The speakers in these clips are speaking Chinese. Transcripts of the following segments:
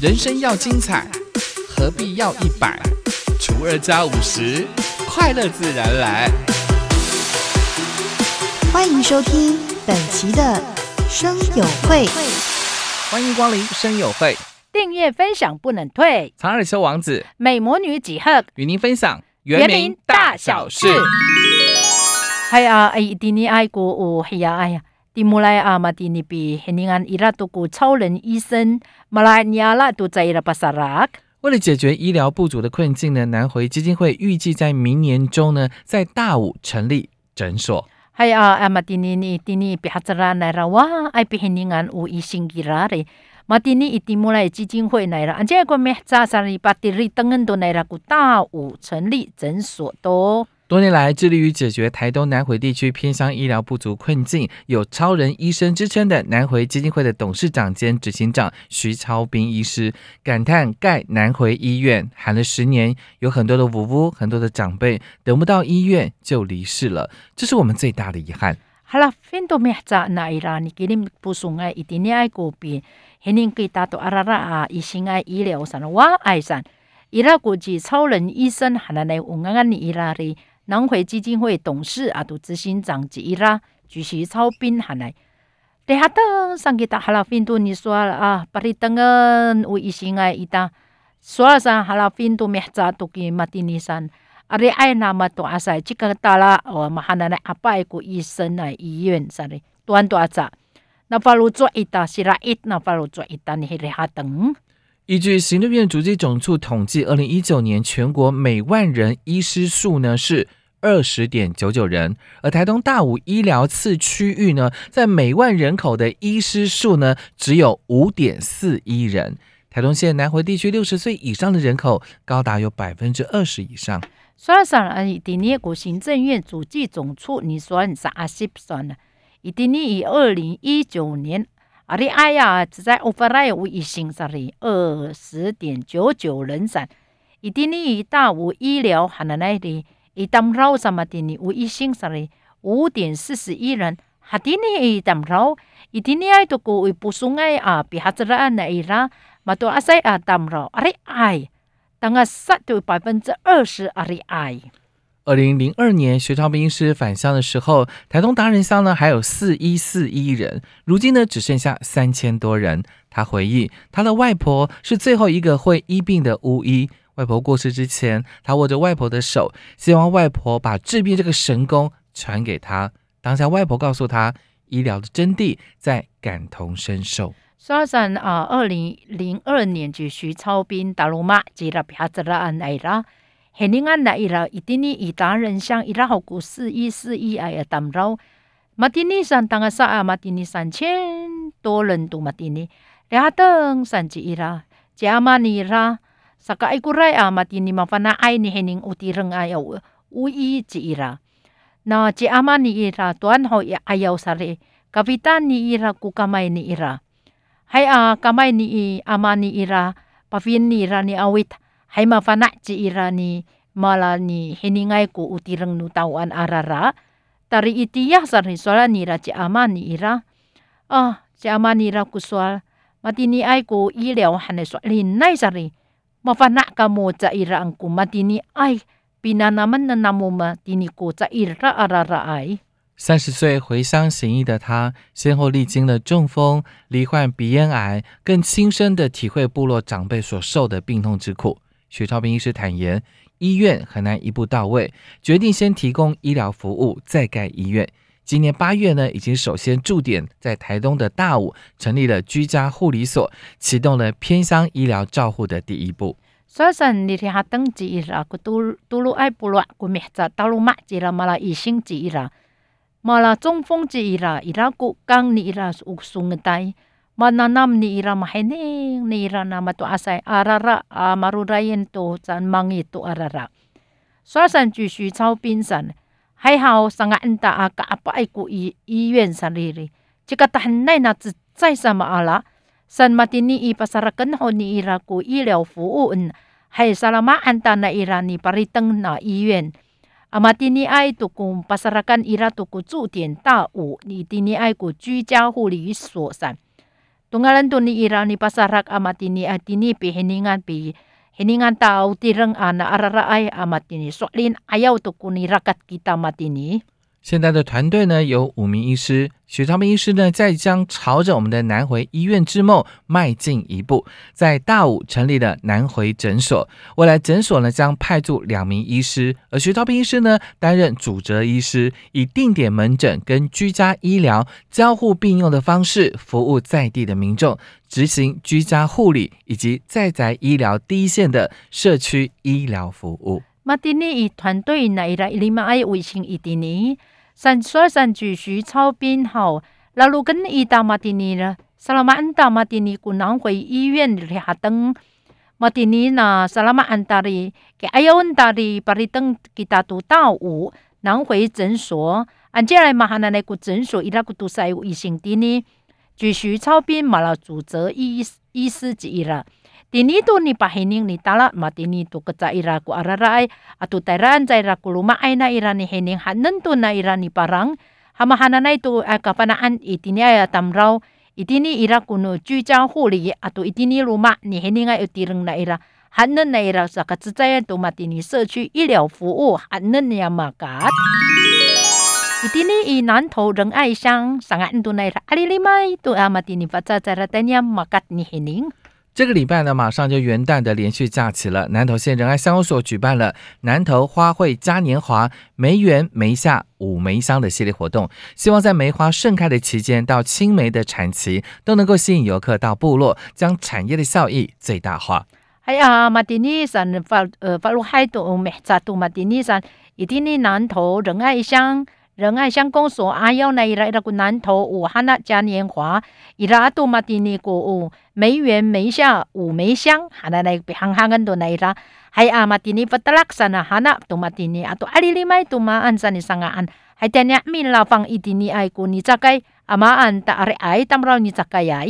人生要精彩，何必要一百除二加五十，快乐自然来。欢迎收听本期的生友会。欢迎光临生友会，订阅分享不能退。长耳修王子美魔女几何与您分享原名大小事。系啊，哎，迪尼爱过哦，系啊，哎呀，蒂姆莱阿马蒂尼比，黑尼安伊拉多古超人医生，为了解决医疗不足的困境呢，南回基金会预计在明年中呢，在大武成立诊所。系啊，阿尼尼蒂尼哇，一星尼伊蒂姆莱基金会个咩里古大武成立诊所多。多年来，致力于解决台东南回地区偏乡医疗不足困境，有“超人医生”之称的南回基金会的董事长兼执行长徐超斌医师感叹：“盖南回医院喊了十年，有很多的五屋，很多的长辈等不到医院就离世了，这是我们最大的遗憾。”好了，很多咩子那伊拉，你给你们不送爱一定爱过边，肯定给大多阿拉拉啊，一心爱医疗上的哇爱上，伊拉估计超人医生喊了来乌安安伊拉的。南回基金会董事啊，都执行长之一啦，主席超斌喊来。第下等上给他哈拉芬多你说啊，把你等个有一心爱伊达，说了上哈拉芬多咩子都给马丁尼山，啊你爱那么多阿塞，这个大啦，哦马哈那那阿拜个医生来医院啥的，多多咋？那法路做一打是拉一，那法路做一打你还得下等。依据行政院主机总处统计，二零一九年全国每万人医师数呢是。二十点九九人，而台东大武医疗次区域呢，在每万人口的医师数呢，只有五点四一人。台东县南回地区六十岁以上的人口高达有百分之二十以上。算算啊，第二国行政院主计总处，你算啥十算呢？一定你以二零一九年，啊你哎呀，只在 overlay 无一星上里二十点九九人散，一定你以大武医疗含的那里。一当绕什么的呢？我一星上来五点四十一人，哈的呢一当绕，一天呢爱都过为不送爱啊，比哈子啦那一啦，嘛都阿塞啊当绕，阿里爱，当个杀对百分之二十阿里爱。二零零二年，学超兵师返乡的时候，台东达人乡呢还有四一四一人，如今呢只剩下三千多人。他回忆，他的外婆是最后一个会医病的巫医。外婆过世之前，他握着外婆的手，希望外婆把治病这个神功传给他。当下，外婆告诉他，医疗的真谛在感同身受。说上啊，二零零二年就徐超斌大陆马接了别子了安来了，很另安来了，一定你一达人像一拉好故事，一四一哎呀，当着马丁尼山当个啥啊？马丁尼三千多人都马丁尼，俩等三几一拉，加马尼啦。Saka ay kuray a mati ni mafana ay ni hening utireng ayaw ui ci ira. Na ci ama ni ira tuan ho ayaw sari kapitan ni ira ku kamay ni ira. Hay a kamay ni ama ni ira pafin ni ira ni awit hay mafana ci ira ni mala ni heningay ku utireng nutawan arara. Tari itiyah sari sola ni ira ci ama ni ira. Ah, ci ama ni ira ku soal mati ni ay ku hanay soalin nay sari. Mafana kamo ca ira ang kumatini ay pinanaman na namuma tini ko ca ira arara ay。三十岁回乡行医的他，先后历经了中风、罹患鼻咽癌，更亲身的体会部落长辈所受的病痛之苦。许超斌医师坦言，医院很难一步到位，决定先提供医疗服务，再盖医院。今年八月呢，已经首先驻点在台东的大武，成立了居家护理所，启动了偏乡医疗照护的第一步。所以你听下登记啦，个都都路爱部落个名字，道路马记啦，马拉医生记啦，马拉中风记啦，伊拉个刚你啦有送个带，马那 nam ni ira mahene ni ira nama tu asai arara a marurayen to zan mangi tu arara。所以继续操兵神。还好，上个恩达啊，个阿伯爱过医医院上里哩，这个很奈那只在什么阿拉，san matini i pasarakan ho ni ira ku 医疗服务嗯，还萨拉马安达那伊拉尼巴里登那医院，阿马蒂尼爱杜古 pasarakan ira 杜古驻点大武，你蒂尼爱古居家护理所上，Tunggalan tu ni ira ni pasarak amat ini atini pi heningan pi heningan tau tireng ana araraay amat ini soalin ayaw tu kuni rakat kita matini. 现在的团队呢有五名医师，许昌斌医师呢在将朝着我们的南回医院之梦迈进一步，在大武成立了南回诊所。未来诊所呢将派驻两名医师，而徐超斌医师呢担任主责医师，以定点门诊跟居家医疗交互并用的方式服务在地的民众，执行居家护理以及在宅医疗第一线的社区医疗服务。马蒂尼以团队内来立马爱卫生一点呢，三所三继续操编好，那如跟伊达马蒂尼了，萨拉马安达马蒂尼古南回医院里下等，马蒂尼那萨拉马安达里给哎呀温达里巴里等给达都到五南回诊所，按接来马哈那那个诊所伊拉个都塞卫生的呢，继续操编马了主责医医师之一了。Tini tu ni pahining ni tala ma tini tu keca ira ku ararai atu teran ca ira ku luma aina ira ni hening hanen tu na ira ni parang hama hanana itu eh, kapanaan itini ya tamrau itini ira ku no ju jang hu li atu itini luma ni heninga utireng na ira hanen na ira sa ka tsaya tu ma tini se chu yi liao fu ya ma kat Itini i nan to reng ai sang sangat tu na ira ari limai tu amati ni baca cara tanya makat ni hening 这个礼拜呢，马上就元旦的连续假期了。南投县仁爱乡公所举办了南投花卉嘉年华梅园梅下五梅香的系列活动，希望在梅花盛开的期间到青梅的产期，都能够吸引游客到部落，将产业的效益最大化。哎呀，马蒂尼山发呃发入海都梅扎都马蒂尼山，一定的南投仁爱乡。仁爱乡公所阿要那伊拉伊拉个南投武汉那嘉年华，伊拉都马蒂尼个哦梅园梅下五梅香，哈那那个行行人都那伊拉，还阿马蒂尼不得拉山啊，哈那都马蒂尼啊都阿里里麦都马安山的上岸，还等下米拉放伊蒂尼爱古尼扎该阿马安达阿里爱当不着尼扎该呀。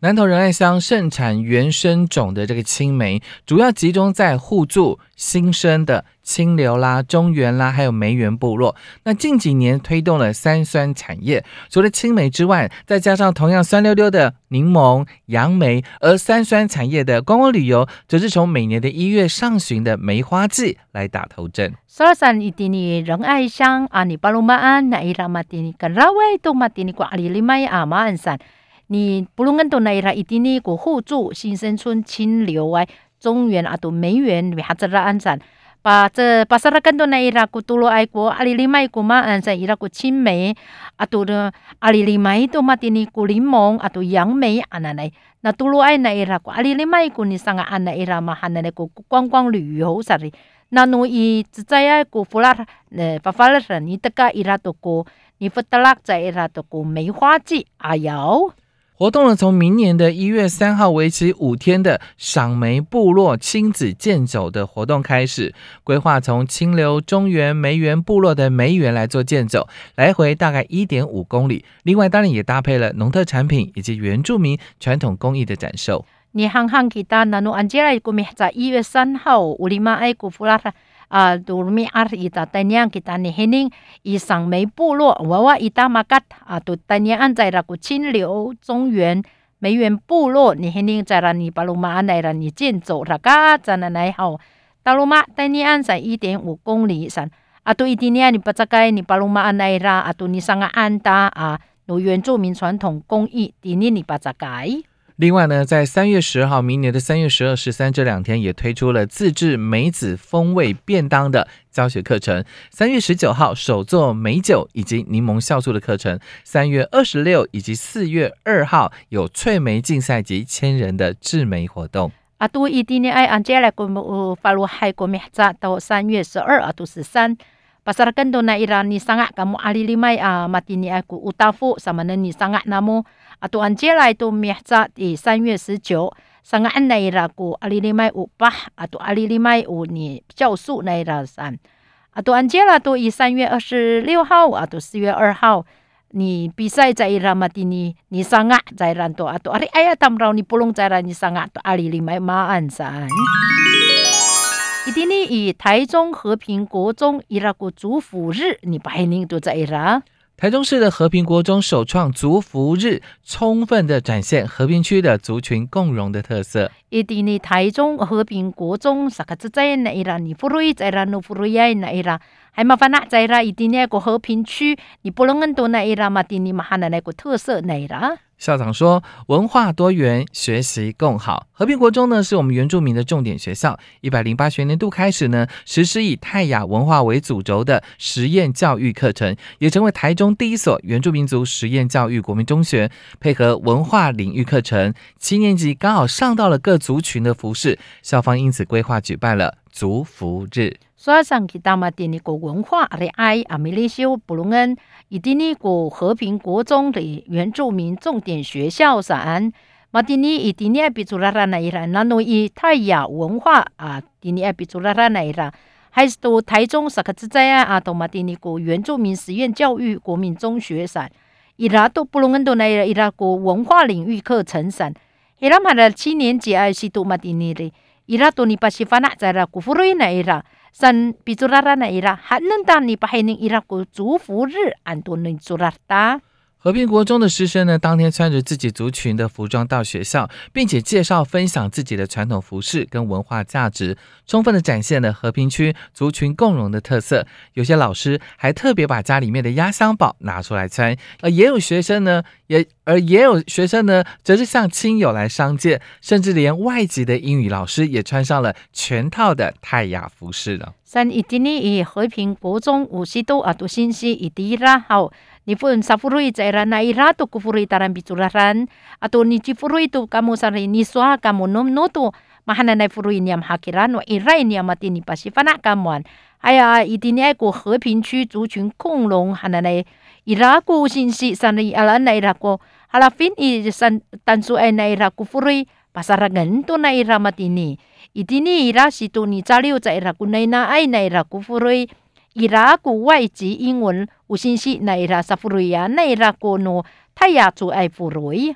南投仁爱乡盛产原生种的这个青梅，主要集中在互助新生的清流啦、中原啦，还有梅园部落。那近几年推动了三酸产业，除了青梅之外，再加上同样酸溜溜的柠檬、杨梅，而三酸产业的观光旅游，则是从每年的一月上旬的梅花季来打头阵。沙山一定的仁爱乡阿尼巴鲁马安那伊拉马蒂尼跟拉威都马蒂尼瓜阿里里麦阿马安山。你不论到哪一定呢个互助新生村清流啊，中原啊都梅园为哈子拉安山，把这把啥拉更多那伊拉个多罗爱国阿里里麦个嘛安山伊拉个青梅啊都的阿里里麦都嘛的呢个柠檬啊都杨梅啊那来，那多罗爱那伊拉个阿里里麦个你上个安那伊拉嘛哈那个观光旅游啥的，那侬伊只在呀个弗拉呃发发了人你这个伊拉都个你弗得拉在伊拉都个梅花季啊哟。活动呢，从明年的一月三号为期五天的赏梅部落亲子健走的活动开始，规划从清流中原梅园部落的梅园来做健走，来回大概一点五公里。另外，当然也搭配了农特产品以及原住民传统工艺的展售。你行行其他，那侬安吉来，古米在一月三号，乌里马埃古弗拉。啊，杜米阿伊达丹尼安吉达尼黑宁伊上梅部落娃娃伊达马嘎啊，杜丹尼安在那个清流中原梅园部落，你黑宁在那尼巴鲁马安来了，你建走那嘎在那来好，大鲁马丹尼安在一点五公里上，啊，杜伊迪尼安你不在该你巴鲁马安来啦，啊，杜你上个安达啊，有原住民传统工艺，迪尼你不扎该。另外呢，在三月十号，明年的三月十二、十三这两天，也推出了自制梅子风味便当的教学课程。三月十九号，手做梅酒以及柠檬酵素的课程。三月二十六以及四月二号，有脆梅竞赛及千人的制梅活动。啊，都一定呢，哎，按接来个呃，发入海国名早到三月十二啊，都是三。Pasarkan do na ira ni sangat kamu alilimay a matini aku utafu sama na ni sangat namu 啊，都安杰来都明早，以三月十九，上个安内伊拉古阿里里麦五八，啊都阿里里麦五，你教书那一拉山，啊都安杰了都以三月二十六号，啊都四月二号，你比赛在伊拉马蒂尼，你上啊，在那多啊都阿里哎呀，他们让你不能在那尼上啊，都阿里里麦马安山。伊天尼以台中和平国中伊拉古主妇日，你白领都在伊拉。台中市的和平国中首创族服日，充分的展现和平区的族群共荣的特色。一定呢，台中和平国中啥个子在那伊拉，你不如在那，你不如在那伊拉，还麻烦那在那一定呢个和平区，你不能多那伊拉嘛，定你嘛哈那那个特色那伊拉。校长说：“文化多元，学习更好。和平国中呢，是我们原住民的重点学校。一百零八学年度开始呢，实施以泰雅文化为主轴的实验教育课程，也成为台中第一所原住民族实验教育国民中学。配合文化领域课程，七年级刚好上到了各族群的服饰，校方因此规划举办了族服日。所以上去大嘛，点那个文化的爱阿米利修布隆恩。”以第尼个和平国中的原住民重点学校上，马蒂尼以第尼埃比祖拉拉那伊拉，那诺以泰雅文化啊，第尼埃比祖拉拉那伊拉，还是到台中萨克兹在啊，啊，到马蒂尼个原住民实验教育国民中学上，伊拉都不能到那伊拉个文化领域课程上，伊拉嘛的七年级啊是到马蒂尼的，伊拉到尼巴西法那在啦古弗瑞那伊拉。san pizurara na ira hanenda ni pahining ira ko 祝福日安多尼 zurata。和平国中的师生呢，当天穿着自己族群的服装到学校，并且介绍分享自己的传统服饰跟文化价值，充分的展现了和平区族群共荣的特色。有些老师还特别把家里面的压箱宝拿出来穿，而也有学生呢，也而也有学生呢，则是向亲友来商借，甚至连外籍的英语老师也穿上了全套的泰雅服饰了。三一今年和平国中五十多啊，都信息一滴啦好。Ni pun safurui caira na ira tu kufurui taran bicuraran atau ni cifurui tu kamu sari ni soa kamu nom notu mahana na furui niam hakiran wa irai niam mati ni pasifana kamuan aya itini ai ko 和平区族群共荣 hana na ira ko sinsi sanri ala na ira ko halafin i san tansu ai na ira kufurui pasaragan to na ira mati ni itini ira situ ni caliu caira kunai na ai na ira kufurui 伊拉古外籍英文有信息，那伊拉萨弗瑞亚，那伊拉国诺泰雅族爱弗瑞。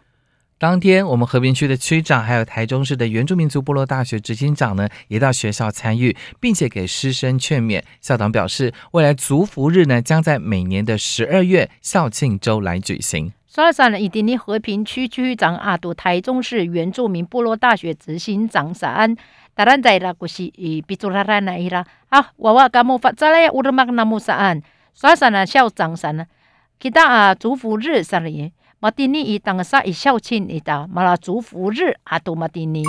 当天，我们和平区的区长，还有台中市的原住民族部落大学执行长呢，也到学校参与，并且给师生劝勉。校长表示，未来族服日呢，将在每年的十二月校庆周来举行。说了算了，以及你和平区区长阿杜，台中市原住民部落大学执行长安。当然在啦，就是伊比做啦啦那伊啦。啊，娃娃噶冇发在咧，乌鲁玛那冇啥案。所以说呢，校长啥呢？其他啊，祝福日啥哩？马蒂尼伊当啥伊校庆伊哒，马拉祝福日阿杜马蒂尼。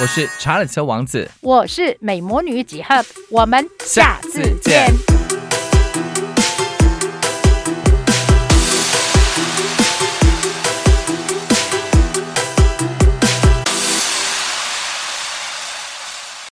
我是查理斯王子，我是美魔女几何，我们下次见。